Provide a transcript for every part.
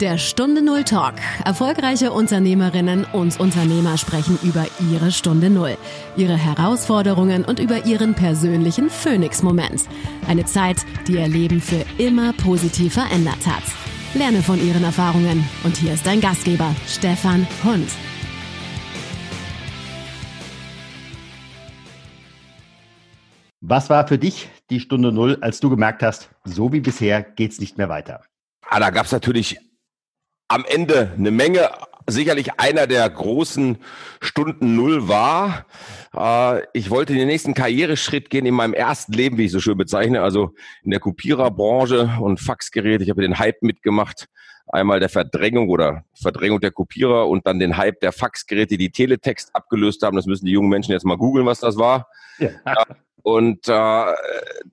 Der Stunde Null Talk. Erfolgreiche Unternehmerinnen und Unternehmer sprechen über ihre Stunde Null, ihre Herausforderungen und über ihren persönlichen Phoenix-Moment. Eine Zeit, die ihr Leben für immer positiv verändert hat. Lerne von ihren Erfahrungen. Und hier ist dein Gastgeber, Stefan Hund. Was war für dich die Stunde Null, als du gemerkt hast, so wie bisher geht's nicht mehr weiter? Ah, da gab es natürlich am Ende eine Menge. Sicherlich einer der großen Stunden Null war. Äh, ich wollte den nächsten Karriereschritt gehen in meinem ersten Leben, wie ich so schön bezeichne, also in der Kopiererbranche und Faxgeräte. Ich habe den Hype mitgemacht. Einmal der Verdrängung oder Verdrängung der Kopierer und dann den Hype der Faxgeräte, die Teletext abgelöst haben. Das müssen die jungen Menschen jetzt mal googeln, was das war. Ja. Und äh,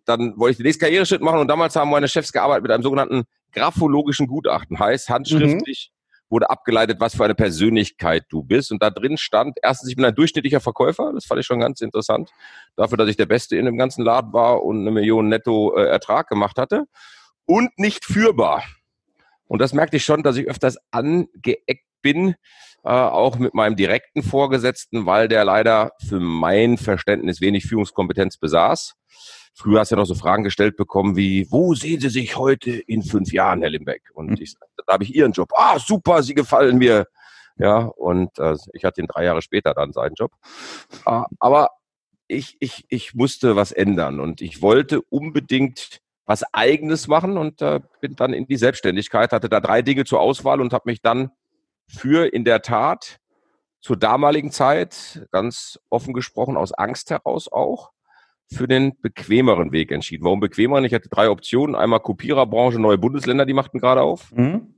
dann wollte ich den nächsten Karriereschritt machen und damals haben meine Chefs gearbeitet mit einem sogenannten graphologischen Gutachten. Heißt, handschriftlich mhm. wurde abgeleitet, was für eine Persönlichkeit du bist. Und da drin stand, erstens, ich bin ein durchschnittlicher Verkäufer. Das fand ich schon ganz interessant. Dafür, dass ich der Beste in dem ganzen Laden war und eine Million netto äh, Ertrag gemacht hatte. Und nicht führbar. Und das merkte ich schon, dass ich öfters angeeckt bin, äh, auch mit meinem direkten Vorgesetzten, weil der leider für mein Verständnis wenig Führungskompetenz besaß. Früher hast du ja noch so Fragen gestellt bekommen wie, wo sehen Sie sich heute in fünf Jahren, Herr Limbeck? Und mhm. ich sagte, da habe ich Ihren Job. Ah, super, Sie gefallen mir. Ja, und äh, ich hatte ihn drei Jahre später dann seinen Job. Äh, aber ich, ich, ich musste was ändern und ich wollte unbedingt was Eigenes machen und äh, bin dann in die Selbstständigkeit, hatte da drei Dinge zur Auswahl und habe mich dann für in der Tat zur damaligen Zeit, ganz offen gesprochen, aus Angst heraus auch, für den bequemeren Weg entschieden. Warum bequemer? Ich hatte drei Optionen. Einmal Kopiererbranche, neue Bundesländer, die machten gerade auf. Mhm.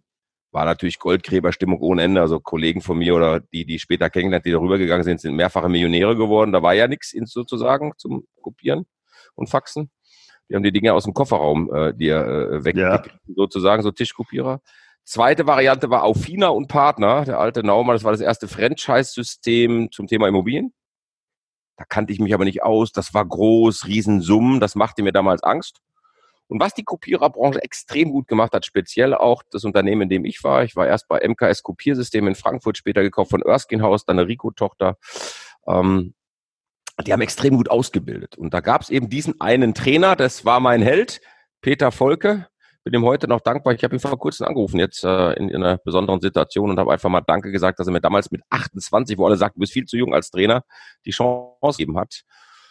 War natürlich Goldgräberstimmung ohne Ende. Also Kollegen von mir oder die, die später kennengelernt, die darüber gegangen sind, sind mehrfache Millionäre geworden. Da war ja nichts sozusagen zum Kopieren und Faxen. Die haben die Dinge aus dem Kofferraum äh, dir äh, weg, ja. sozusagen, so Tischkopierer. Zweite Variante war Aufina und Partner, der alte Naumann. Das war das erste Franchise-System zum Thema Immobilien. Da kannte ich mich aber nicht aus. Das war groß, Riesensummen. Das machte mir damals Angst. Und was die Kopiererbranche extrem gut gemacht hat, speziell auch das Unternehmen, in dem ich war. Ich war erst bei MKS Kopiersystem in Frankfurt, später gekauft von Erskine House, dann eine Rico-Tochter. Ähm, die haben extrem gut ausgebildet. Und da gab es eben diesen einen Trainer, das war mein Held, Peter Volke bin ihm heute noch dankbar. Ich habe ihn vor kurzem angerufen, jetzt äh, in, in, einer besonderen Situation und habe einfach mal Danke gesagt, dass er mir damals mit 28, wo alle sagten, du bist viel zu jung als Trainer, die Chance gegeben hat.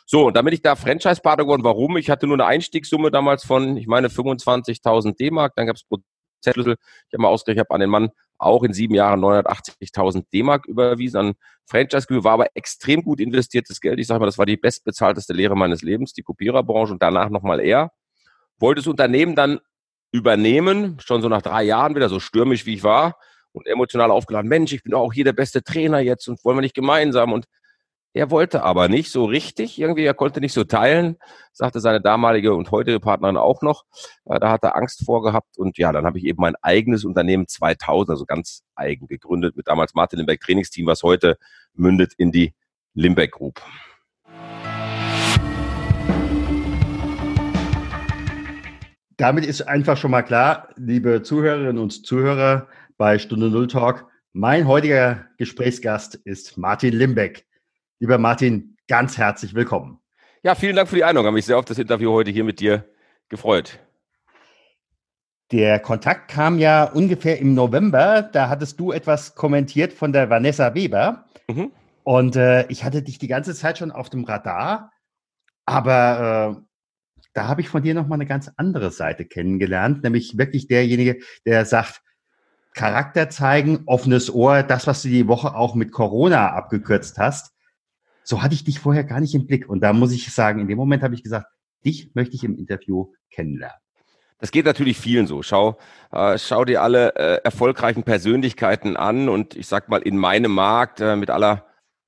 So, und damit ich da Franchise-Partner geworden, warum? Ich hatte nur eine Einstiegssumme damals von, ich meine, 25.000 D-Mark, dann gab es Prozentschlüssel. Ich habe mal ausgerechnet, habe an den Mann auch in sieben Jahren 980.000 D-Mark überwiesen an Franchise-Gebühr, war aber extrem gut investiertes Geld. Ich sage mal, das war die bestbezahlteste Lehre meines Lebens, die Kopiererbranche und danach nochmal eher. Wollte das Unternehmen dann übernehmen, schon so nach drei Jahren wieder, so stürmisch wie ich war und emotional aufgeladen, Mensch, ich bin auch hier der beste Trainer jetzt und wollen wir nicht gemeinsam und er wollte aber nicht so richtig, irgendwie, er konnte nicht so teilen, sagte seine damalige und heutige Partnerin auch noch. Äh, da hat er Angst vorgehabt und ja, dann habe ich eben mein eigenes Unternehmen 2000, also ganz eigen gegründet mit damals Martin Limbeck Trainingsteam, was heute mündet in die Limbeck Group. Damit ist einfach schon mal klar, liebe Zuhörerinnen und Zuhörer bei Stunde Null Talk, mein heutiger Gesprächsgast ist Martin Limbeck. Lieber Martin, ganz herzlich willkommen. Ja, vielen Dank für die Einladung. Ich habe mich sehr auf das Interview heute hier mit dir gefreut. Der Kontakt kam ja ungefähr im November. Da hattest du etwas kommentiert von der Vanessa Weber. Mhm. Und äh, ich hatte dich die ganze Zeit schon auf dem Radar. Aber äh, da habe ich von dir nochmal eine ganz andere Seite kennengelernt, nämlich wirklich derjenige, der sagt, Charakter zeigen, offenes Ohr, das, was du die Woche auch mit Corona abgekürzt hast. So hatte ich dich vorher gar nicht im Blick. Und da muss ich sagen, in dem Moment habe ich gesagt, dich möchte ich im Interview kennenlernen. Das geht natürlich vielen so. Schau, äh, schau dir alle äh, erfolgreichen Persönlichkeiten an und ich sag mal in meinem Markt äh, mit aller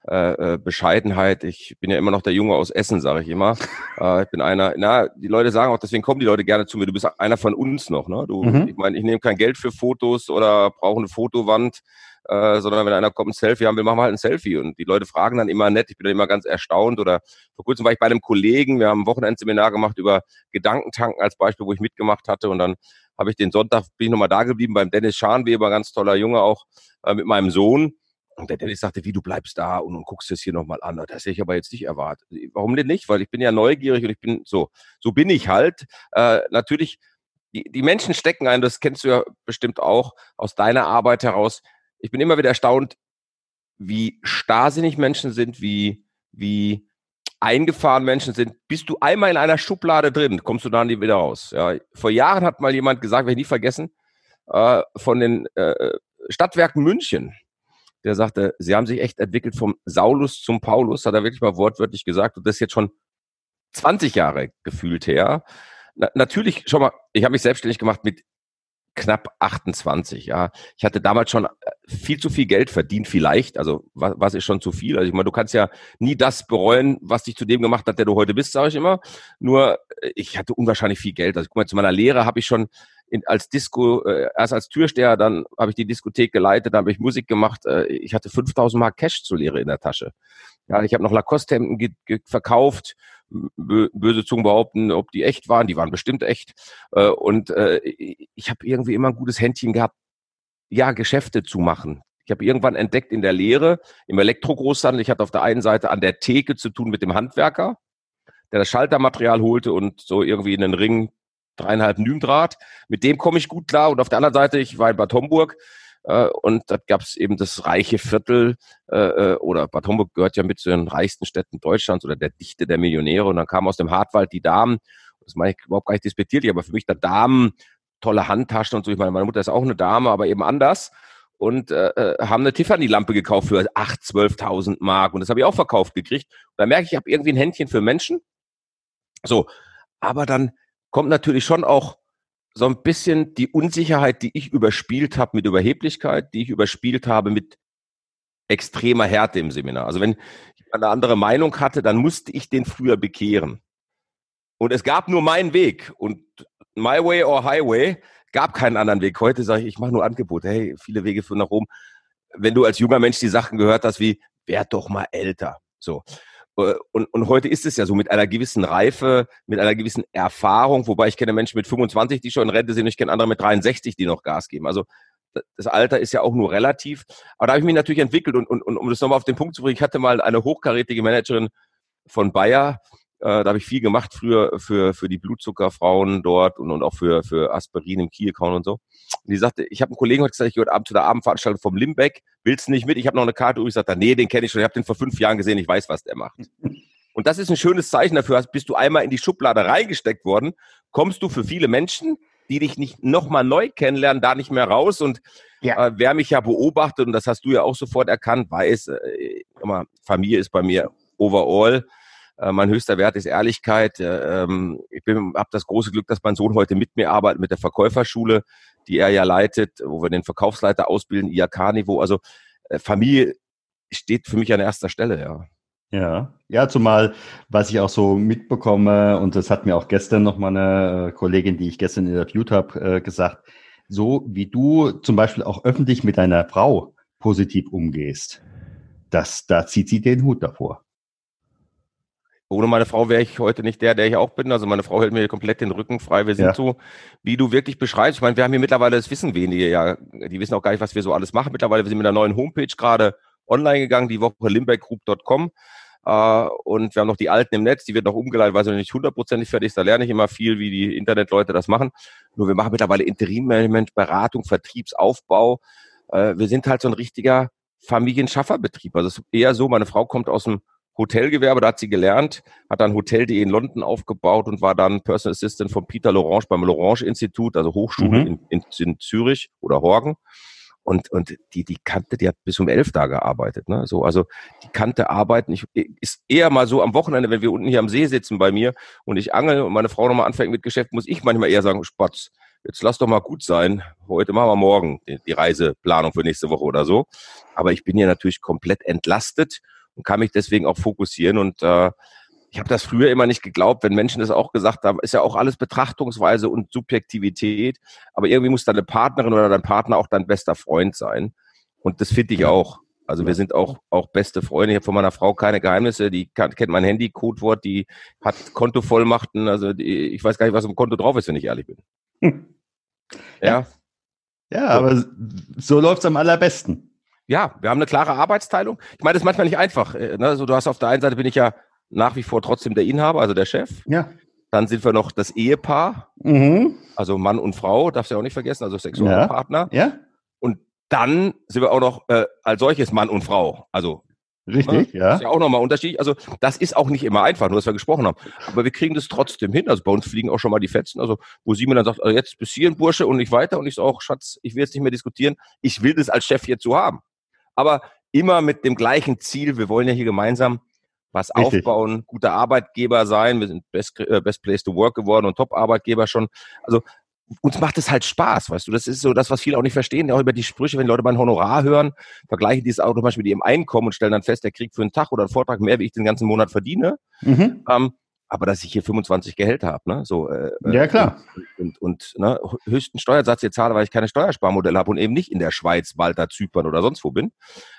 äh, äh, Bescheidenheit. Ich bin ja immer noch der Junge aus Essen, sage ich immer. äh, ich bin einer, na, die Leute sagen auch, deswegen kommen die Leute gerne zu mir. Du bist einer von uns noch, ne? Du, mhm. ich meine, ich nehme kein Geld für Fotos oder brauche eine Fotowand. äh, sondern wenn einer kommt, ein Selfie haben will, machen wir halt ein Selfie. Und die Leute fragen dann immer nett, ich bin dann immer ganz erstaunt. Oder vor kurzem war ich bei einem Kollegen, wir haben ein Wochenendseminar gemacht über Gedankentanken als Beispiel, wo ich mitgemacht hatte. Und dann habe ich den Sonntag, bin ich nochmal da geblieben beim Dennis Scharnweber, ganz toller Junge auch, äh, mit meinem Sohn. Und der Dennis sagte, wie, du bleibst da und, und guckst es hier nochmal an. Das hätte ich aber jetzt nicht erwartet. Warum denn nicht? Weil ich bin ja neugierig und ich bin so, so bin ich halt. Äh, natürlich, die, die Menschen stecken ein, das kennst du ja bestimmt auch aus deiner Arbeit heraus. Ich bin immer wieder erstaunt, wie starrsinnig Menschen sind, wie, wie eingefahren Menschen sind. Bist du einmal in einer Schublade drin, kommst du da nie wieder raus. Ja, vor Jahren hat mal jemand gesagt, werde ich nie vergessen, äh, von den äh, Stadtwerken München der sagte, sie haben sich echt entwickelt vom Saulus zum Paulus, hat er wirklich mal wortwörtlich gesagt. Und das ist jetzt schon 20 Jahre gefühlt her. Na, natürlich, schau mal, ich habe mich selbstständig gemacht mit knapp 28, ja. Ich hatte damals schon äh, viel zu viel Geld verdient, vielleicht. Also was, was ist schon zu viel? Also ich meine, du kannst ja nie das bereuen, was dich zu dem gemacht hat, der du heute bist, sage ich immer. Nur äh, ich hatte unwahrscheinlich viel Geld. Also guck mal, zu meiner Lehre habe ich schon in, als Disco, äh, erst als Türsteher, dann habe ich die Diskothek geleitet, dann habe ich Musik gemacht. Äh, ich hatte 5000 Mark Cash zur Lehre in der Tasche. Ja, ich habe noch Lacoste-Hemden verkauft. Böse Zungen behaupten, ob die echt waren. Die waren bestimmt echt. Äh, und äh, ich habe irgendwie immer ein gutes Händchen gehabt, ja, Geschäfte zu machen. Ich habe irgendwann entdeckt in der Lehre, im Elektrogroßhandel, ich hatte auf der einen Seite an der Theke zu tun mit dem Handwerker, der das Schaltermaterial holte und so irgendwie in den Ring dreieinhalb Nymdraht. Mit dem komme ich gut klar. Und auf der anderen Seite, ich war in Bad Homburg äh, und da gab es eben das reiche Viertel äh, äh, oder Bad Homburg gehört ja mit zu den reichsten Städten Deutschlands oder der Dichte der Millionäre. Und dann kam aus dem Hartwald die Damen, das meine ich überhaupt gar nicht despektierlich, aber für mich da Damen, tolle Handtaschen und so. Ich meine, meine Mutter ist auch eine Dame, aber eben anders und äh, äh haben eine Tiffany-Lampe gekauft für 8.000, 12.000 Mark und das habe ich auch verkauft gekriegt. Und da merke ich, ich habe irgendwie ein Händchen für Menschen. So, aber dann kommt natürlich schon auch so ein bisschen die Unsicherheit, die ich überspielt habe mit Überheblichkeit, die ich überspielt habe mit extremer Härte im Seminar. Also wenn ich eine andere Meinung hatte, dann musste ich den früher bekehren. Und es gab nur meinen Weg. Und my way or highway gab keinen anderen Weg. Heute sage ich, ich mache nur Angebote. Hey, viele Wege führen nach Rom. Wenn du als junger Mensch die Sachen gehört hast wie, werd doch mal älter. So. Äh, und, und heute ist es ja so mit einer gewissen Reife, mit einer gewissen Erfahrung, wobei ich kenne Menschen mit 25, die schon in Rente sind, und ich kenne andere mit 63, die noch Gas geben. Also das Alter ist ja auch nur relativ. Aber da habe ich mich natürlich entwickelt und, und, und um das nochmal auf den Punkt zu bringen, ich hatte mal eine hochkarätige Managerin von Bayer, äh, da habe ich viel gemacht früher für, für die Blutzuckerfrauen dort und, und auch für, für Aspirin im Kielkauen und so. Und die sagte, ich habe einen Kollegen heute gesagt, ich gehört Abend zu der Abendveranstaltung vom Limbeck, willst du nicht mit? Ich habe noch eine Karte und ich sagte, nee, den kenne ich schon, ich habe den vor fünf Jahren gesehen, ich weiß, was der macht. Und das ist ein schönes Zeichen dafür, bist du einmal in die Schublade reingesteckt worden, kommst du für viele Menschen, die dich nicht nochmal neu kennenlernen, da nicht mehr raus. Und ja. äh, wer mich ja beobachtet, und das hast du ja auch sofort erkannt, weiß, äh, Familie ist bei mir overall äh, mein höchster Wert ist Ehrlichkeit. Äh, ähm, ich habe das große Glück, dass mein Sohn heute mit mir arbeitet, mit der Verkäuferschule, die er ja leitet, wo wir den Verkaufsleiter ausbilden, IAK-Niveau. Also äh, Familie steht für mich an erster Stelle, ja. Ja, ja, zumal, was ich auch so mitbekomme, und das hat mir auch gestern noch mal eine Kollegin, die ich gestern interviewt habe, gesagt, so wie du zum Beispiel auch öffentlich mit deiner Frau positiv umgehst, das, da zieht sie den Hut davor. Ohne meine Frau wäre ich heute nicht der, der ich auch bin. Also meine Frau hält mir komplett den Rücken frei. Wir sind ja. so, wie du wirklich beschreibst. Ich meine, wir haben hier mittlerweile, das wissen wenige ja, die wissen auch gar nicht, was wir so alles machen. Mittlerweile, wir sind mit einer neuen Homepage gerade online gegangen, die Woche limbeckgroup.com. Uh, und wir haben noch die alten im Netz, die wird noch umgeleitet, weil sie noch nicht hundertprozentig fertig ist. Da lerne ich immer viel, wie die Internetleute das machen. Nur wir machen mittlerweile Interimmanagement, Beratung, Vertriebsaufbau. Uh, wir sind halt so ein richtiger Familienschafferbetrieb. Also es ist eher so, meine Frau kommt aus dem Hotelgewerbe, da hat sie gelernt, hat dann Hotel.de in London aufgebaut und war dann Personal Assistant von Peter Lorange beim Lorange Institut, also Hochschule mhm. in, in, in, Zürich oder Horgen. Und, und die, die kannte, die hat bis um elf da gearbeitet. Ne? So, also die kannte arbeiten. Ich, ist eher mal so am Wochenende, wenn wir unten hier am See sitzen bei mir und ich angel und meine Frau nochmal anfängt mit Geschäft, muss ich manchmal eher sagen, Spatz, jetzt lass doch mal gut sein. Heute machen wir morgen die, die Reiseplanung für nächste Woche oder so. Aber ich bin hier natürlich komplett entlastet und kann mich deswegen auch fokussieren. Und äh, ich habe das früher immer nicht geglaubt, wenn Menschen das auch gesagt haben, ist ja auch alles Betrachtungsweise und Subjektivität. Aber irgendwie muss deine Partnerin oder dein Partner auch dein bester Freund sein. Und das finde ich auch. Also wir sind auch, auch beste Freunde. Ich habe von meiner Frau keine Geheimnisse. Die kann, kennt mein Handy-Codewort, die hat Kontovollmachten. Also die, ich weiß gar nicht, was im Konto drauf ist, wenn ich ehrlich bin. Hm. Ja. Ja, aber so läuft es am allerbesten. Ja, wir haben eine klare Arbeitsteilung. Ich meine, das ist manchmal nicht einfach. Äh, ne? Also du hast auf der einen Seite bin ich ja nach wie vor trotzdem der Inhaber, also der Chef. Ja. Dann sind wir noch das Ehepaar, mhm. also Mann und Frau, darfst du ja auch nicht vergessen, also Sexualpartner. Ja. ja. Und dann sind wir auch noch äh, als solches Mann und Frau. Also Richtig, ne? ja. Das ist ja auch nochmal unterschiedlich. Also das ist auch nicht immer einfach, nur dass wir gesprochen haben. Aber wir kriegen das trotzdem hin. Also bei uns fliegen auch schon mal die Fetzen. Also wo sie mir dann sagt, also jetzt bis hierhin, Bursche, und nicht weiter. Und ich so auch, Schatz, ich will jetzt nicht mehr diskutieren. Ich will das als Chef jetzt so haben. Aber immer mit dem gleichen Ziel. Wir wollen ja hier gemeinsam was Richtig. aufbauen, guter Arbeitgeber sein. Wir sind Best, äh, Best Place to Work geworden und Top-Arbeitgeber schon. Also uns macht es halt Spaß, weißt du. Das ist so das, was viele auch nicht verstehen. Auch über die Sprüche, wenn Leute mein Honorar hören, vergleichen die es auch zum Beispiel mit ihrem Einkommen und stellen dann fest, der kriegt für einen Tag oder einen Vortrag mehr, wie ich den ganzen Monat verdiene. Mhm. Ähm, aber dass ich hier 25 Gehälter habe, ne? So, äh, äh, ja, klar. Und, und, und ne? höchsten Steuersatz hier zahle, weil ich keine Steuersparmodelle habe und eben nicht in der Schweiz, Malta, Zypern oder sonst wo bin.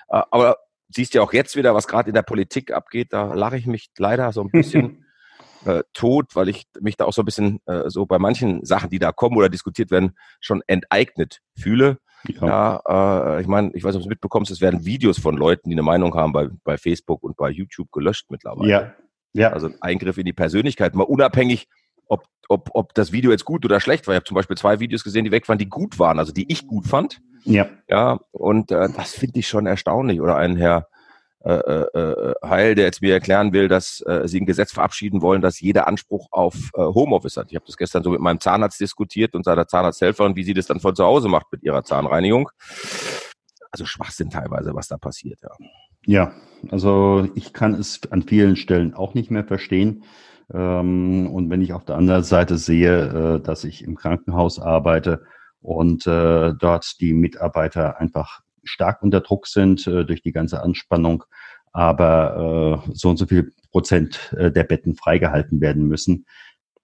Äh, aber siehst ja auch jetzt wieder, was gerade in der Politik abgeht, da lache ich mich leider so ein bisschen äh, tot, weil ich mich da auch so ein bisschen äh, so bei manchen Sachen, die da kommen oder diskutiert werden, schon enteignet fühle. Ja, ja äh, ich meine, ich weiß nicht, ob du es mitbekommst, es werden Videos von Leuten, die eine Meinung haben, bei, bei Facebook und bei YouTube gelöscht mittlerweile. Ja. Ja. Also ein Eingriff in die Persönlichkeit, mal unabhängig, ob, ob, ob das Video jetzt gut oder schlecht war. Ich habe zum Beispiel zwei Videos gesehen, die weg waren, die gut waren, also die ich gut fand. Ja. Ja, und äh, das finde ich schon erstaunlich. Oder ein Herr äh, äh, äh, Heil, der jetzt mir erklären will, dass äh, sie ein Gesetz verabschieden wollen, dass jeder Anspruch auf äh, Homeoffice hat. Ich habe das gestern so mit meinem Zahnarzt diskutiert und seiner Zahnarzthelferin, wie sie das dann von zu Hause macht mit ihrer Zahnreinigung. Also Schwachsinn teilweise, was da passiert, ja. Ja, also ich kann es an vielen Stellen auch nicht mehr verstehen. Ähm, und wenn ich auf der anderen Seite sehe, äh, dass ich im Krankenhaus arbeite und äh, dort die Mitarbeiter einfach stark unter Druck sind äh, durch die ganze Anspannung, aber so und so viel Prozent der Betten freigehalten werden müssen,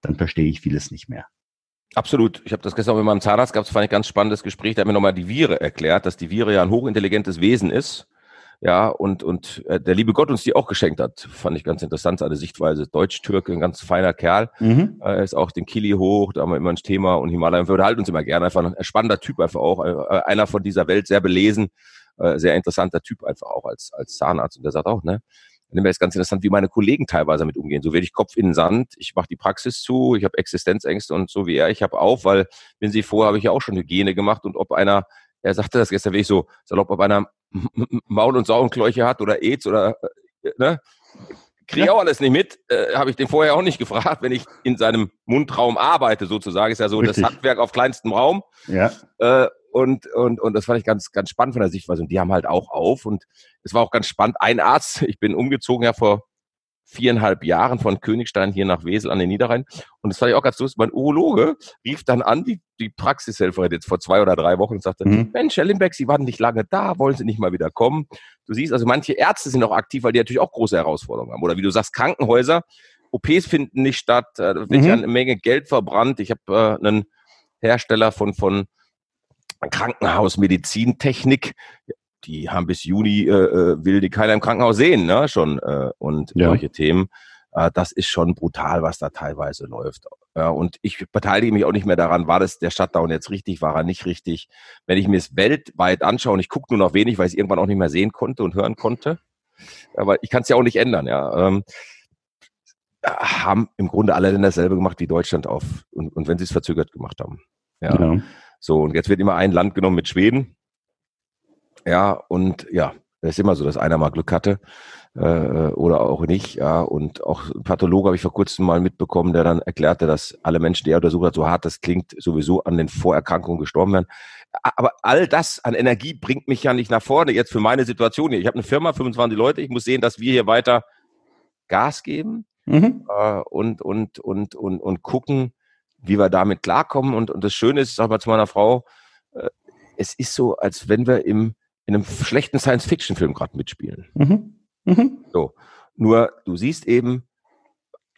dann verstehe ich vieles nicht mehr. Absolut. Ich habe das gestern mit meinem Zahnarzt gehabt, das fand ich ein ganz spannendes Gespräch. Der hat mir nochmal die Viere erklärt, dass die Viere ja ein hochintelligentes Wesen ist ja, und, und äh, der liebe Gott uns die auch geschenkt hat, fand ich ganz interessant, seine Sichtweise. Deutsch-Türke, ein ganz feiner Kerl. Mhm. Äh, ist auch den Kili hoch, da haben wir immer ein Thema und Himalaya. Wir unterhalten uns immer gerne. Einfach ein spannender Typ einfach auch. Äh, einer von dieser Welt, sehr belesen, äh, sehr interessanter Typ einfach auch als, als Zahnarzt. Und der sagt auch, ne? Dann ist ganz interessant, wie meine Kollegen teilweise damit umgehen. So werde ich Kopf in den Sand, ich mache die Praxis zu, ich habe Existenzängste und so wie er, ich habe auf, weil, wenn Sie vorher habe ich ja auch schon Hygiene gemacht und ob einer er sagte das gestern wirklich so salopp, ob einer Maul- und Sauenkläuche hat oder AIDS oder, äh, ne? Kriege ja. auch alles nicht mit, äh, habe ich den vorher auch nicht gefragt, wenn ich in seinem Mundraum arbeite, sozusagen. Ist ja so Richtig. das Handwerk auf kleinstem Raum. Ja. Äh, und, und, und das fand ich ganz, ganz spannend von der Sichtweise. Und die haben halt auch auf. Und es war auch ganz spannend. Ein Arzt, ich bin umgezogen ja vor viereinhalb Jahren von Königstein hier nach Wesel an den Niederrhein. Und das fand ich auch ganz lustig. Mein Urologe rief dann an, die, die Praxishelferin jetzt vor zwei oder drei Wochen und sagte, mhm. Mensch, Herr Limbeck, Sie waren nicht lange da, wollen Sie nicht mal wieder kommen? Du siehst, also manche Ärzte sind auch aktiv, weil die natürlich auch große Herausforderungen haben. Oder wie du sagst, Krankenhäuser, OPs finden nicht statt, äh, da wird mhm. ja eine Menge Geld verbrannt. Ich habe äh, einen Hersteller von, von Krankenhausmedizintechnik, die haben bis Juni, äh, äh, will die keiner im Krankenhaus sehen, ne, schon, äh, und ja. solche Themen. Äh, das ist schon brutal, was da teilweise läuft. Ja, und ich beteilige mich auch nicht mehr daran, war das der Shutdown jetzt richtig, war er nicht richtig. Wenn ich mir es weltweit anschaue und ich gucke nur noch wenig, weil ich es irgendwann auch nicht mehr sehen konnte und hören konnte, aber ich kann es ja auch nicht ändern, ja. Ähm, haben im Grunde alle Länder dasselbe gemacht wie Deutschland auf und, und wenn sie es verzögert gemacht haben. Ja. ja. So, und jetzt wird immer ein Land genommen mit Schweden. Ja, und ja, das ist immer so, dass einer mal Glück hatte äh, oder auch nicht. Ja, und auch ein Pathologe habe ich vor kurzem mal mitbekommen, der dann erklärte, dass alle Menschen, die er untersucht hat, so hart das klingt, sowieso an den Vorerkrankungen gestorben werden. Aber all das an Energie bringt mich ja nicht nach vorne jetzt für meine Situation hier. Ich habe eine Firma, 25 Leute. Ich muss sehen, dass wir hier weiter Gas geben mhm. äh, und, und, und, und, und gucken, wie wir damit klarkommen. Und, und das Schöne ist, sag mal zu meiner Frau, äh, es ist so, als wenn wir im in einem schlechten Science-Fiction-Film gerade mitspielen. Mhm. Mhm. So. Nur du siehst eben,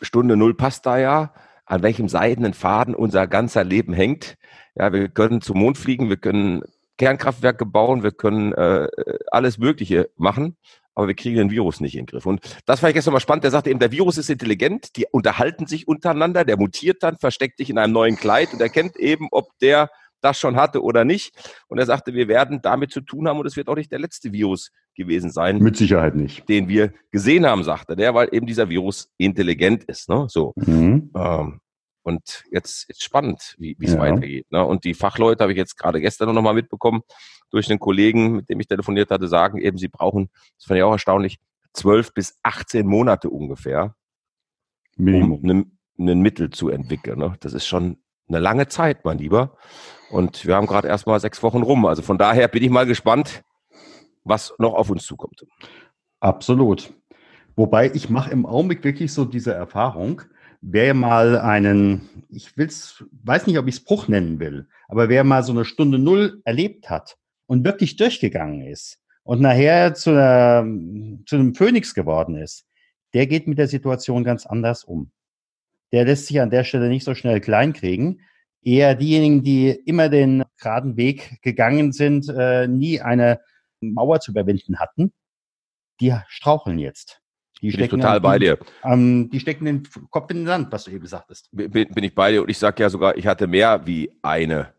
Stunde Null passt da ja, an welchem seidenen Faden unser ganzer Leben hängt. Ja, wir können zum Mond fliegen, wir können Kernkraftwerke bauen, wir können äh, alles Mögliche machen, aber wir kriegen den Virus nicht in den Griff. Und das fand ich gestern mal spannend. Der sagte eben, der Virus ist intelligent, die unterhalten sich untereinander, der mutiert dann, versteckt sich in einem neuen Kleid und erkennt eben, ob der das schon hatte oder nicht. Und er sagte, wir werden damit zu tun haben und es wird auch nicht der letzte Virus gewesen sein. Mit Sicherheit nicht. Den wir gesehen haben, sagte der, weil eben dieser Virus intelligent ist. Ne? So. Mhm. Ähm, und jetzt ist spannend, wie es ja. weitergeht. Ne? Und die Fachleute habe ich jetzt gerade gestern noch mal mitbekommen durch einen Kollegen, mit dem ich telefoniert hatte, sagen eben, sie brauchen, das fand ich auch erstaunlich, zwölf bis 18 Monate ungefähr, Minimum. um ein Mittel zu entwickeln. Ne? Das ist schon eine lange Zeit, mein Lieber. Und wir haben gerade erst mal sechs Wochen rum. Also von daher bin ich mal gespannt, was noch auf uns zukommt. Absolut. Wobei ich mache im Augenblick wirklich so diese Erfahrung, wer mal einen, ich will's, weiß nicht, ob ich es Bruch nennen will, aber wer mal so eine Stunde Null erlebt hat und wirklich durchgegangen ist und nachher zu, einer, zu einem Phönix geworden ist, der geht mit der Situation ganz anders um. Der lässt sich an der Stelle nicht so schnell kleinkriegen, eher diejenigen, die immer den geraden Weg gegangen sind, äh, nie eine Mauer zu überwinden hatten, die straucheln jetzt. Die bin stecken total bei dir. Ähm, die stecken den Kopf in den Sand, was du eben sagtest. Bin, bin ich bei dir und ich sage ja sogar, ich hatte mehr wie eine,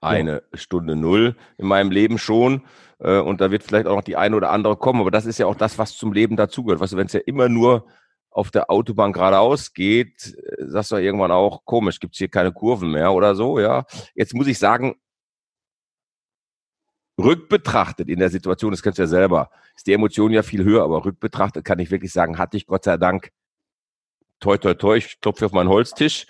eine ja. Stunde Null in meinem Leben schon. Äh, und da wird vielleicht auch noch die eine oder andere kommen. Aber das ist ja auch das, was zum Leben dazugehört. Weißt du, wenn es ja immer nur auf der Autobahn geradeaus geht, sagst du irgendwann auch, komisch, gibt es hier keine Kurven mehr oder so, ja. Jetzt muss ich sagen, rückbetrachtet in der Situation, das kennst du ja selber, ist die Emotion ja viel höher, aber rückbetrachtet kann ich wirklich sagen, hatte ich Gott sei Dank, toi, toi, toi, ich klopfe auf meinen Holztisch,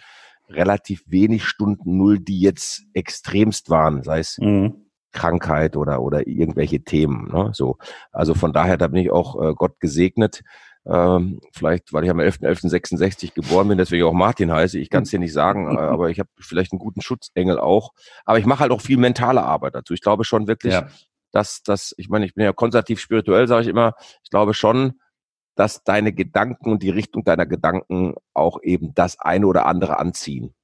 relativ wenig Stunden Null, die jetzt extremst waren, sei es mhm. Krankheit oder, oder irgendwelche Themen. Ne? So, also von daher, da bin ich auch äh, Gott gesegnet, ähm, vielleicht, weil ich am 11.11.66 geboren bin, deswegen auch Martin heiße. Ich kann es dir nicht sagen, äh, aber ich habe vielleicht einen guten Schutzengel auch. Aber ich mache halt auch viel mentale Arbeit dazu. Ich glaube schon wirklich, ja. dass, dass, ich meine, ich bin ja konservativ spirituell, sage ich immer. Ich glaube schon, dass deine Gedanken und die Richtung deiner Gedanken auch eben das eine oder andere anziehen.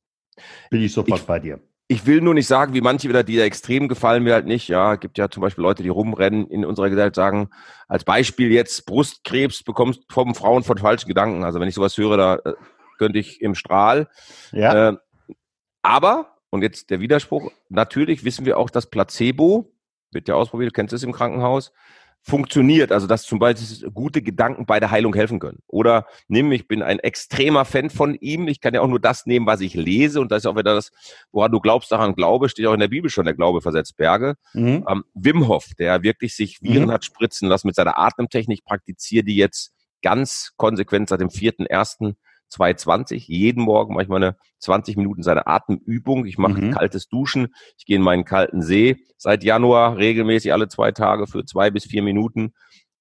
Bin ich sofort ich, bei dir ich will nur nicht sagen, wie manche wieder, die da extrem gefallen mir halt nicht. Ja, gibt ja zum Beispiel Leute, die rumrennen in unserer Gesellschaft, sagen, als Beispiel jetzt Brustkrebs bekommst vom Frauen von falschen Gedanken. Also wenn ich sowas höre, da äh, könnte ich im Strahl. Ja. Äh, aber, und jetzt der Widerspruch, natürlich wissen wir auch, dass Placebo, wird ja ausprobiert, du kennst es im Krankenhaus, funktioniert, also dass zum Beispiel gute Gedanken bei der Heilung helfen können. Oder nimm, ich bin ein extremer Fan von ihm, ich kann ja auch nur das nehmen, was ich lese und das ist auch wieder das, woran du glaubst, daran glaube, steht auch in der Bibel schon, der Glaube versetzt Berge. Mhm. Ähm, Wim Hof, der wirklich sich Viren mhm. hat spritzen lassen mit seiner Atemtechnik, praktiziere die jetzt ganz konsequent seit dem vierten ersten 220. Jeden Morgen mache ich meine 20 Minuten seine Atemübung. Ich mache mhm. kaltes Duschen. Ich gehe in meinen kalten See seit Januar regelmäßig alle zwei Tage für zwei bis vier Minuten.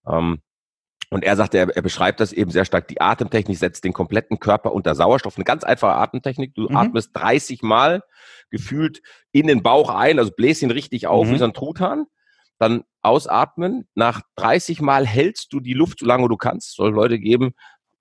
Ähm, und er sagt, er, er beschreibt das eben sehr stark. Die Atemtechnik setzt den kompletten Körper unter Sauerstoff. Eine ganz einfache Atemtechnik. Du mhm. atmest 30 Mal gefühlt in den Bauch ein, also bläst ihn richtig auf mhm. wie so ein Truthahn. Dann ausatmen. Nach 30 Mal hältst du die Luft so lange du kannst. Soll Leute geben,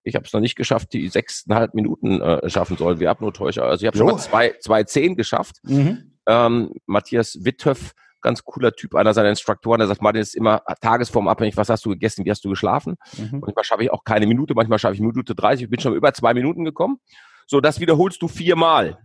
ich habe es noch nicht geschafft, die sechseinhalb Minuten äh, schaffen sollen. Wir haben nur Täuscher. Also ich habe schon mal zwei, zwei zehn geschafft. Mhm. Ähm, Matthias Wittöff, ganz cooler Typ, einer seiner Instruktoren, der sagt, Martin ist immer tagesformabhängig, was hast du gegessen, wie hast du geschlafen? Mhm. Manchmal schaffe ich auch keine Minute, manchmal schaffe ich Minute 30, ich bin schon über zwei Minuten gekommen. So, das wiederholst du viermal.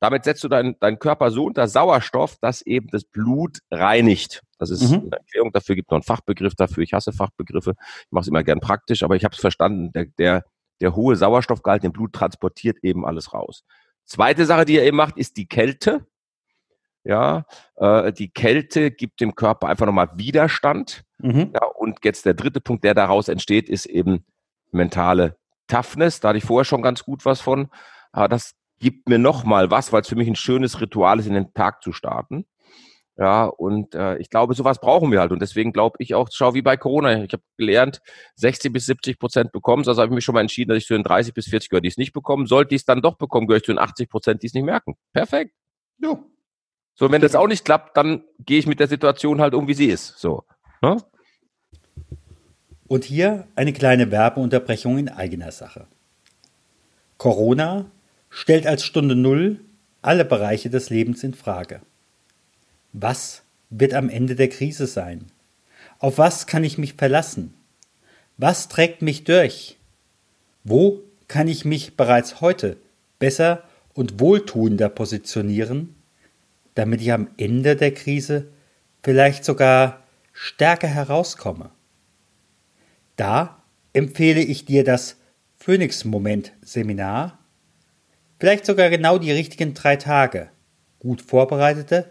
Damit setzt du deinen dein Körper so unter Sauerstoff, dass eben das Blut reinigt. Das ist mhm. eine Erklärung dafür, gibt noch einen Fachbegriff dafür. Ich hasse Fachbegriffe. Ich mache es immer gern praktisch, aber ich habe es verstanden. Der, der, der hohe Sauerstoffgehalt im Blut transportiert eben alles raus. Zweite Sache, die er eben macht, ist die Kälte. Ja, äh, die Kälte gibt dem Körper einfach nochmal Widerstand. Mhm. Ja, und jetzt der dritte Punkt, der daraus entsteht, ist eben mentale Toughness. Da hatte ich vorher schon ganz gut was von. Aber das gibt mir nochmal was, weil es für mich ein schönes Ritual ist, in den Tag zu starten. Ja, und äh, ich glaube, sowas brauchen wir halt. Und deswegen glaube ich auch, schau wie bei Corona. Ich habe gelernt, 60 bis 70 Prozent bekommen. Also habe ich mich schon mal entschieden, dass ich zu den 30 bis 40 gehöre, die es nicht bekommen. Sollte ich es dann doch bekommen, gehöre ich zu den 80 Prozent, die es nicht merken. Perfekt. Ja. So, wenn das auch nicht klappt, dann gehe ich mit der Situation halt um, wie sie ist. So. Ne? Und hier eine kleine Werbeunterbrechung in eigener Sache. Corona stellt als Stunde Null alle Bereiche des Lebens in Frage. Was wird am Ende der Krise sein? Auf was kann ich mich verlassen? Was trägt mich durch? Wo kann ich mich bereits heute besser und wohltuender positionieren, damit ich am Ende der Krise vielleicht sogar stärker herauskomme? Da empfehle ich dir das Phoenix-Moment-Seminar, vielleicht sogar genau die richtigen drei Tage, gut vorbereitete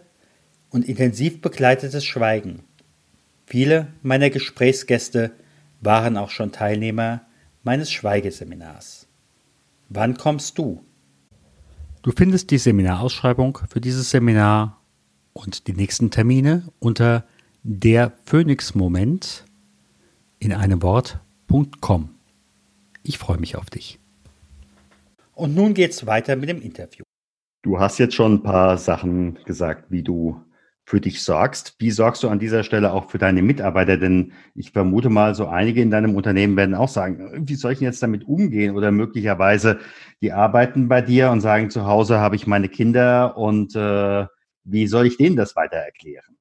und intensiv begleitetes Schweigen. Viele meiner Gesprächsgäste waren auch schon Teilnehmer meines Schweigeseminars. Wann kommst du? Du findest die Seminarausschreibung für dieses Seminar und die nächsten Termine unter der Phoenix Moment in einem Wort.com. Ich freue mich auf dich. Und nun geht's weiter mit dem Interview. Du hast jetzt schon ein paar Sachen gesagt, wie du für dich sorgst. Wie sorgst du an dieser Stelle auch für deine Mitarbeiter? Denn ich vermute mal, so einige in deinem Unternehmen werden auch sagen, wie soll ich denn jetzt damit umgehen? Oder möglicherweise, die arbeiten bei dir und sagen, zu Hause habe ich meine Kinder und äh, wie soll ich denen das weiter erklären?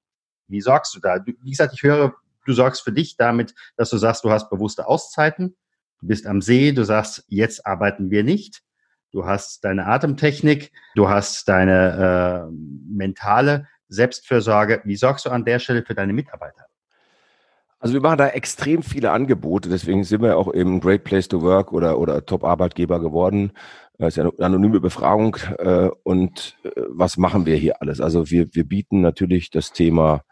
Wie sorgst du da? Wie gesagt, ich höre, du sorgst für dich damit, dass du sagst, du hast bewusste Auszeiten, du bist am See, du sagst, jetzt arbeiten wir nicht. Du hast deine Atemtechnik, du hast deine äh, mentale Selbstfürsorge. Wie sorgst du an der Stelle für deine Mitarbeiter? Also wir machen da extrem viele Angebote, deswegen sind wir auch eben Great Place to Work oder, oder Top-Arbeitgeber geworden. Das ist ja eine anonyme Befragung. Äh, und äh, was machen wir hier alles? Also wir, wir bieten natürlich das Thema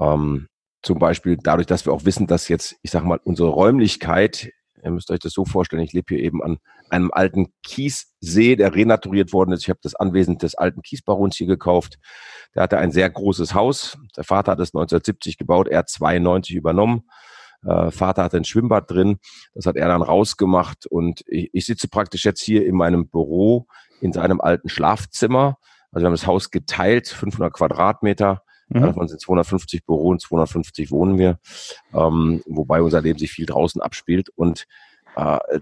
ähm, zum Beispiel dadurch, dass wir auch wissen, dass jetzt, ich sage mal, unsere Räumlichkeit Ihr müsst euch das so vorstellen, ich lebe hier eben an einem alten Kiessee, der renaturiert worden ist. Ich habe das Anwesen des alten Kiesbarons hier gekauft. Der hatte ein sehr großes Haus. Der Vater hat es 1970 gebaut, er hat 92 übernommen. Äh, Vater hatte ein Schwimmbad drin, das hat er dann rausgemacht und ich, ich sitze praktisch jetzt hier in meinem Büro in seinem alten Schlafzimmer. Also wir haben das Haus geteilt, 500 Quadratmeter. Mhm. Davon sind 250 Büro und 250 wohnen wir, ähm, wobei unser Leben sich viel draußen abspielt. Und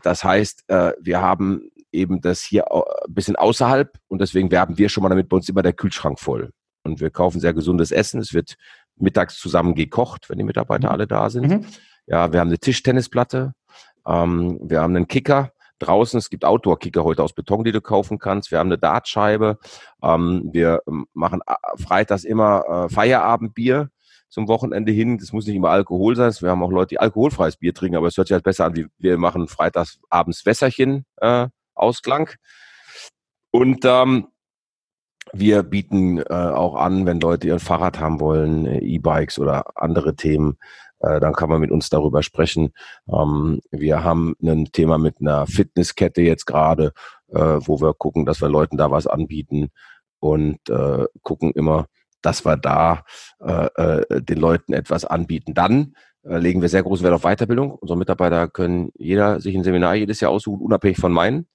das heißt, äh, wir haben eben das hier ein bisschen außerhalb und deswegen werben wir schon mal damit bei uns immer der Kühlschrank voll. Und wir kaufen sehr gesundes Essen. Es wird mittags zusammen gekocht, wenn die Mitarbeiter mhm. alle da sind. Mhm. Ja, wir haben eine Tischtennisplatte, ähm, wir haben einen Kicker, draußen. Es gibt Outdoor-Kicker heute aus Beton, die du kaufen kannst. Wir haben eine Dartscheibe. Ähm, wir ähm, machen äh, freitags immer äh, Feierabendbier zum Wochenende hin. Das muss nicht immer Alkohol sein. Wir haben auch Leute, die alkoholfreies Bier trinken, aber es hört sich halt besser an, wie wir machen freitags abends Wässerchen äh, Ausklang. Und ähm, wir bieten äh, auch an, wenn Leute ihr Fahrrad haben wollen, äh, E-Bikes oder andere Themen, äh, dann kann man mit uns darüber sprechen. Ähm, wir haben ein Thema mit einer Fitnesskette jetzt gerade, äh, wo wir gucken, dass wir Leuten da was anbieten und äh, gucken immer, dass wir da äh, äh, den Leuten etwas anbieten. Dann äh, legen wir sehr großen Wert auf Weiterbildung. Unsere Mitarbeiter können jeder sich ein Seminar jedes Jahr aussuchen, unabhängig von meinen.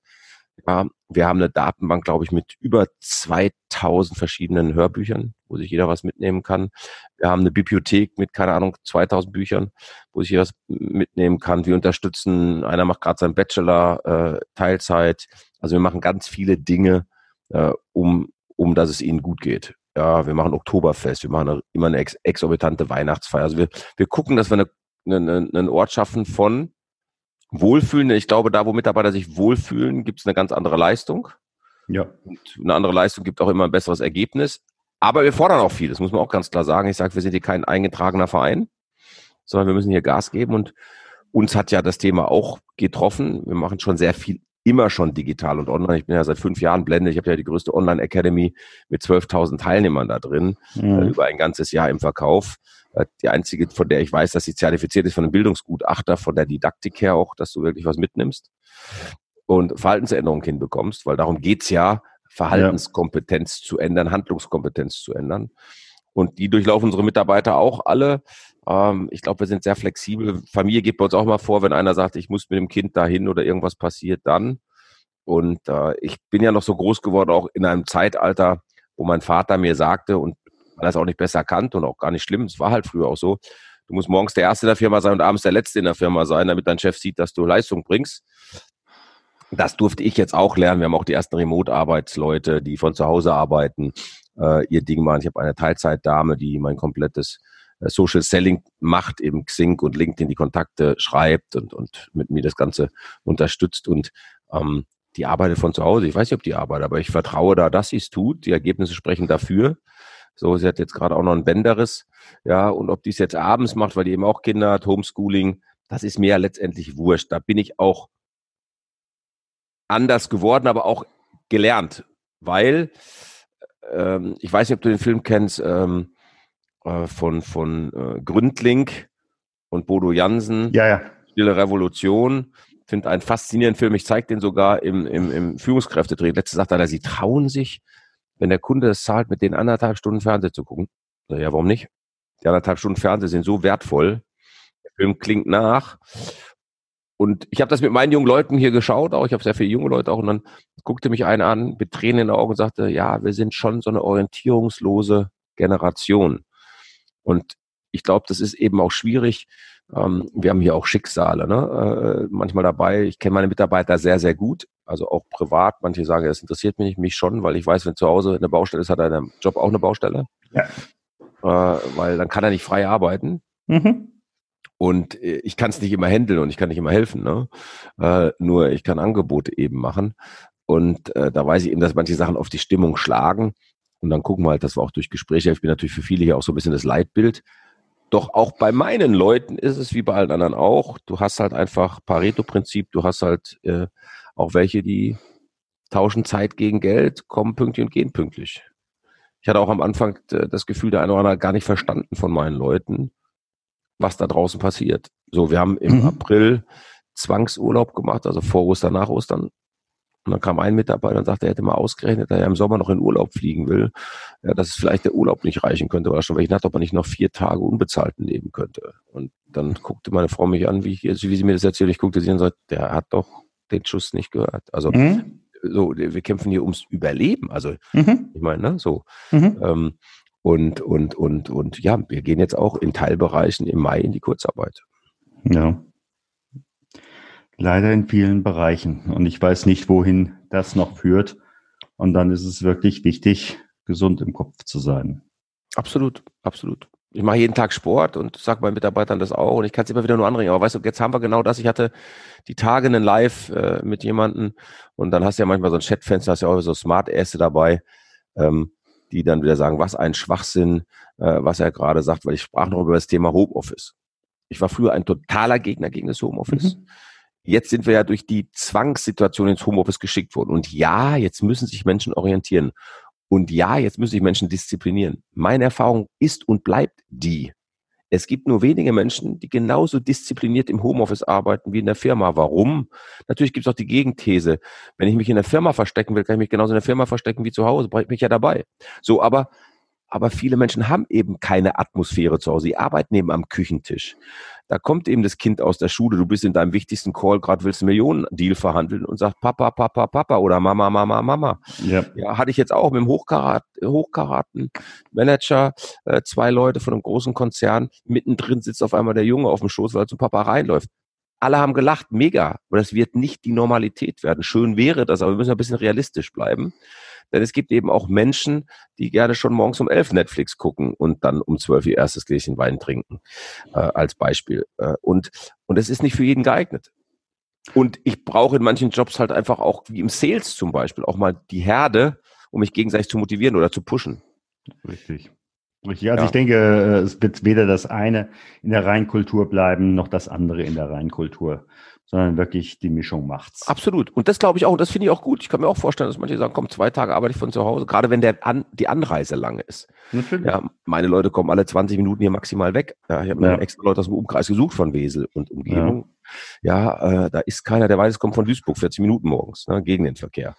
Ja, wir haben eine Datenbank, glaube ich, mit über 2000 verschiedenen Hörbüchern, wo sich jeder was mitnehmen kann. Wir haben eine Bibliothek mit, keine Ahnung, 2000 Büchern, wo sich jeder was mitnehmen kann. Wir unterstützen, einer macht gerade seinen Bachelor, äh, Teilzeit. Also wir machen ganz viele Dinge, äh, um, um dass es ihnen gut geht. Ja, wir machen Oktoberfest, wir machen eine, immer eine ex exorbitante Weihnachtsfeier. Also wir, wir gucken, dass wir eine, eine, einen Ort schaffen von Wohlfühlen, ich glaube, da, wo Mitarbeiter sich wohlfühlen, gibt es eine ganz andere Leistung. Ja. Und eine andere Leistung gibt auch immer ein besseres Ergebnis. Aber wir fordern auch viel, das muss man auch ganz klar sagen. Ich sage, wir sind hier kein eingetragener Verein, sondern wir müssen hier Gas geben. Und uns hat ja das Thema auch getroffen. Wir machen schon sehr viel immer schon digital und online. Ich bin ja seit fünf Jahren Blende. Ich habe ja die größte Online Academy mit 12.000 Teilnehmern da drin, mhm. äh, über ein ganzes Jahr im Verkauf. Äh, die einzige, von der ich weiß, dass sie zertifiziert ist von einem Bildungsgutachter, von der Didaktik her auch, dass du wirklich was mitnimmst und Verhaltensänderungen hinbekommst, weil darum geht's ja, Verhaltenskompetenz ja. zu ändern, Handlungskompetenz zu ändern. Und die durchlaufen unsere Mitarbeiter auch alle. Ähm, ich glaube, wir sind sehr flexibel. Familie geht bei uns auch mal vor, wenn einer sagt, ich muss mit dem Kind dahin oder irgendwas passiert, dann. Und äh, ich bin ja noch so groß geworden, auch in einem Zeitalter, wo mein Vater mir sagte, und er es auch nicht besser kannte und auch gar nicht schlimm. Es war halt früher auch so. Du musst morgens der Erste in der Firma sein und abends der Letzte in der Firma sein, damit dein Chef sieht, dass du Leistung bringst. Das durfte ich jetzt auch lernen. Wir haben auch die ersten Remote-Arbeitsleute, die von zu Hause arbeiten. äh, ihr Ding machen. Ich habe eine Teilzeitdame, die mein komplettes Social Selling macht, eben Xing und LinkedIn die Kontakte schreibt und, und mit mir das Ganze unterstützt und ähm, die arbeitet von zu Hause. Ich weiß nicht, ob die arbeitet, aber ich vertraue da, dass sie es tut. Die Ergebnisse sprechen dafür. So, sie hat jetzt gerade auch noch ein Bänderes. Ja, und ob die es jetzt abends macht, weil die eben auch Kinder hat, Homeschooling, das ist mir ja letztendlich wurscht. Da bin ich auch anders geworden, aber auch gelernt, weil ähm, ich weiß nicht, ob du den Film kennst ähm, äh, von von äh, Gründling und Bodo Jansen. Ja, ja. Stille Revolution. Finde einen faszinierenden Film. Ich zeige den sogar im, im, im Führungskräftetraining. Letzte sagt er, sie trauen sich, wenn der Kunde es zahlt, mit den anderthalb Stunden Fernsehen zu gucken. Ja, warum nicht? Die anderthalb Stunden Fernsehen sind so wertvoll. Der Film klingt nach. Und ich habe das mit meinen jungen Leuten hier geschaut, auch ich habe sehr viele junge Leute auch, und dann guckte mich einer an mit Tränen in den Augen und sagte, ja, wir sind schon so eine orientierungslose Generation. Und ich glaube, das ist eben auch schwierig. Ähm, wir haben hier auch Schicksale, ne? äh, manchmal dabei. Ich kenne meine Mitarbeiter sehr, sehr gut, also auch privat. Manche sagen, das interessiert mich mich schon, weil ich weiß, wenn zu Hause eine Baustelle ist, hat er einem Job auch eine Baustelle. Ja. Äh, weil dann kann er nicht frei arbeiten. Mhm. Und äh, ich kann es nicht immer handeln und ich kann nicht immer helfen. Ne? Nur ich kann Angebote eben machen. Und da weiß ich eben, dass manche Sachen auf die Stimmung schlagen. Und dann gucken wir halt, dass wir auch durch Gespräche, ich bin natürlich für viele hier auch so ein bisschen das Leitbild. Doch auch bei meinen Leuten ist es wie bei allen anderen auch. Du hast halt einfach Pareto-Prinzip, du hast halt äh, auch welche, die tauschen Zeit gegen Geld, kommen pünktlich und gehen pünktlich. Ich hatte auch am Anfang äh, das Gefühl, der eine oder andere gar nicht verstanden von meinen Leuten was da draußen passiert. So, wir haben im mhm. April Zwangsurlaub gemacht, also vor Ostern, nach Ostern. Und dann kam ein Mitarbeiter und sagte, er hätte mal ausgerechnet, dass er im Sommer noch in Urlaub fliegen will, ja, dass es vielleicht der Urlaub nicht reichen könnte, weil er schon welchen hat, ob er nicht noch vier Tage unbezahlt nehmen könnte. Und dann guckte meine Frau mich an, wie, ich, wie sie mir das erzählt. Ich guckte sie und sagte, der hat doch den Schuss nicht gehört. Also mhm. so, wir kämpfen hier ums Überleben. Also mhm. ich meine, ne, so. Mhm. Ähm, und, und, und, und ja, wir gehen jetzt auch in Teilbereichen im Mai in die Kurzarbeit. Ja. Leider in vielen Bereichen. Und ich weiß nicht, wohin das noch führt. Und dann ist es wirklich wichtig, gesund im Kopf zu sein. Absolut, absolut. Ich mache jeden Tag Sport und sage meinen Mitarbeitern das auch und ich kann es immer wieder nur anregen. Aber weißt du, jetzt haben wir genau das. Ich hatte die Tage einen Live äh, mit jemandem und dann hast du ja manchmal so ein Chatfenster, hast ja auch so Smart-Äste dabei. Ähm, die dann wieder sagen, was ein Schwachsinn, äh, was er gerade sagt, weil ich sprach noch über das Thema Homeoffice. Ich war früher ein totaler Gegner gegen das Homeoffice. Mhm. Jetzt sind wir ja durch die Zwangssituation ins Homeoffice geschickt worden. Und ja, jetzt müssen sich Menschen orientieren. Und ja, jetzt müssen sich Menschen disziplinieren. Meine Erfahrung ist und bleibt die. Es gibt nur wenige Menschen, die genauso diszipliniert im Homeoffice arbeiten wie in der Firma. Warum? Natürlich gibt es auch die Gegenthese. Wenn ich mich in der Firma verstecken will, kann ich mich genauso in der Firma verstecken wie zu Hause. Brauche ich mich ja dabei. So, aber aber viele Menschen haben eben keine Atmosphäre zu Hause. Sie arbeiten eben am Küchentisch. Da kommt eben das Kind aus der Schule, du bist in deinem wichtigsten Call, gerade willst einen Millionen-Deal verhandeln und sagt Papa, Papa, Papa oder Mama, Mama, Mama. Ja, ja hatte ich jetzt auch mit dem Hochkarat, Hochkaraten-Manager, äh, zwei Leute von einem großen Konzern, mittendrin sitzt auf einmal der Junge auf dem Schoß, weil er zum Papa reinläuft. Alle haben gelacht, mega. Aber das wird nicht die Normalität werden. Schön wäre das, aber wir müssen ein bisschen realistisch bleiben. Denn es gibt eben auch Menschen, die gerne schon morgens um elf Netflix gucken und dann um zwölf ihr erstes Gläschen Wein trinken, äh, als Beispiel. Äh, und, und es ist nicht für jeden geeignet. Und ich brauche in manchen Jobs halt einfach auch, wie im Sales zum Beispiel, auch mal die Herde, um mich gegenseitig zu motivieren oder zu pushen. Richtig. Richtig. Also ja. ich denke, äh, es wird weder das eine in der Reinkultur bleiben, noch das andere in der Reinkultur sondern wirklich die Mischung macht's. Absolut. Und das glaube ich auch, und das finde ich auch gut. Ich kann mir auch vorstellen, dass manche sagen, komm, zwei Tage arbeite ich von zu Hause, gerade wenn der an, die Anreise lange ist. Natürlich. Ja, meine Leute kommen alle 20 Minuten hier maximal weg. Ja, ich habe mir ja. extra Leute aus dem Umkreis gesucht von Wesel und Umgebung. Ja, ja äh, da ist keiner, der weiß, es kommt von Duisburg, 40 Minuten morgens, ne, gegen den Verkehr.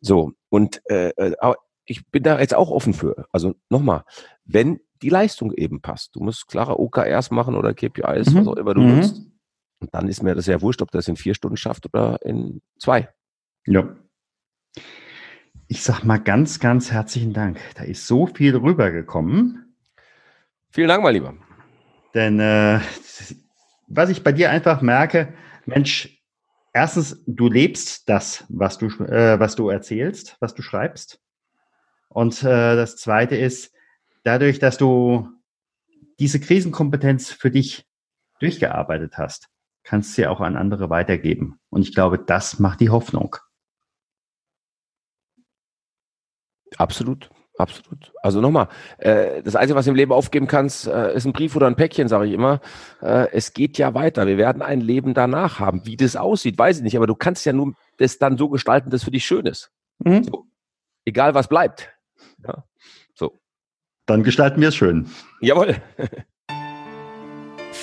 So, und äh, äh, aber ich bin da jetzt auch offen für. Also nochmal, wenn die Leistung eben passt, du musst klare OKRs machen oder KPIs, mhm. was auch immer du mhm. willst und dann ist mir das ja wurscht, ob das in vier Stunden schafft oder in zwei. Ja. Ich sag mal ganz, ganz herzlichen Dank. Da ist so viel rübergekommen. Vielen Dank, mein Lieber. Denn äh, was ich bei dir einfach merke, Mensch, erstens, du lebst das, was du, äh, was du erzählst, was du schreibst. Und äh, das Zweite ist, dadurch, dass du diese Krisenkompetenz für dich durchgearbeitet hast, kannst du sie auch an andere weitergeben. Und ich glaube, das macht die Hoffnung. Absolut. Absolut. Also nochmal, äh, das Einzige, was du im Leben aufgeben kannst, äh, ist ein Brief oder ein Päckchen, sage ich immer. Äh, es geht ja weiter. Wir werden ein Leben danach haben. Wie das aussieht, weiß ich nicht. Aber du kannst ja nur das dann so gestalten, dass für dich schön ist. Mhm. So. Egal, was bleibt. Ja. So. Dann gestalten wir es schön. Jawohl.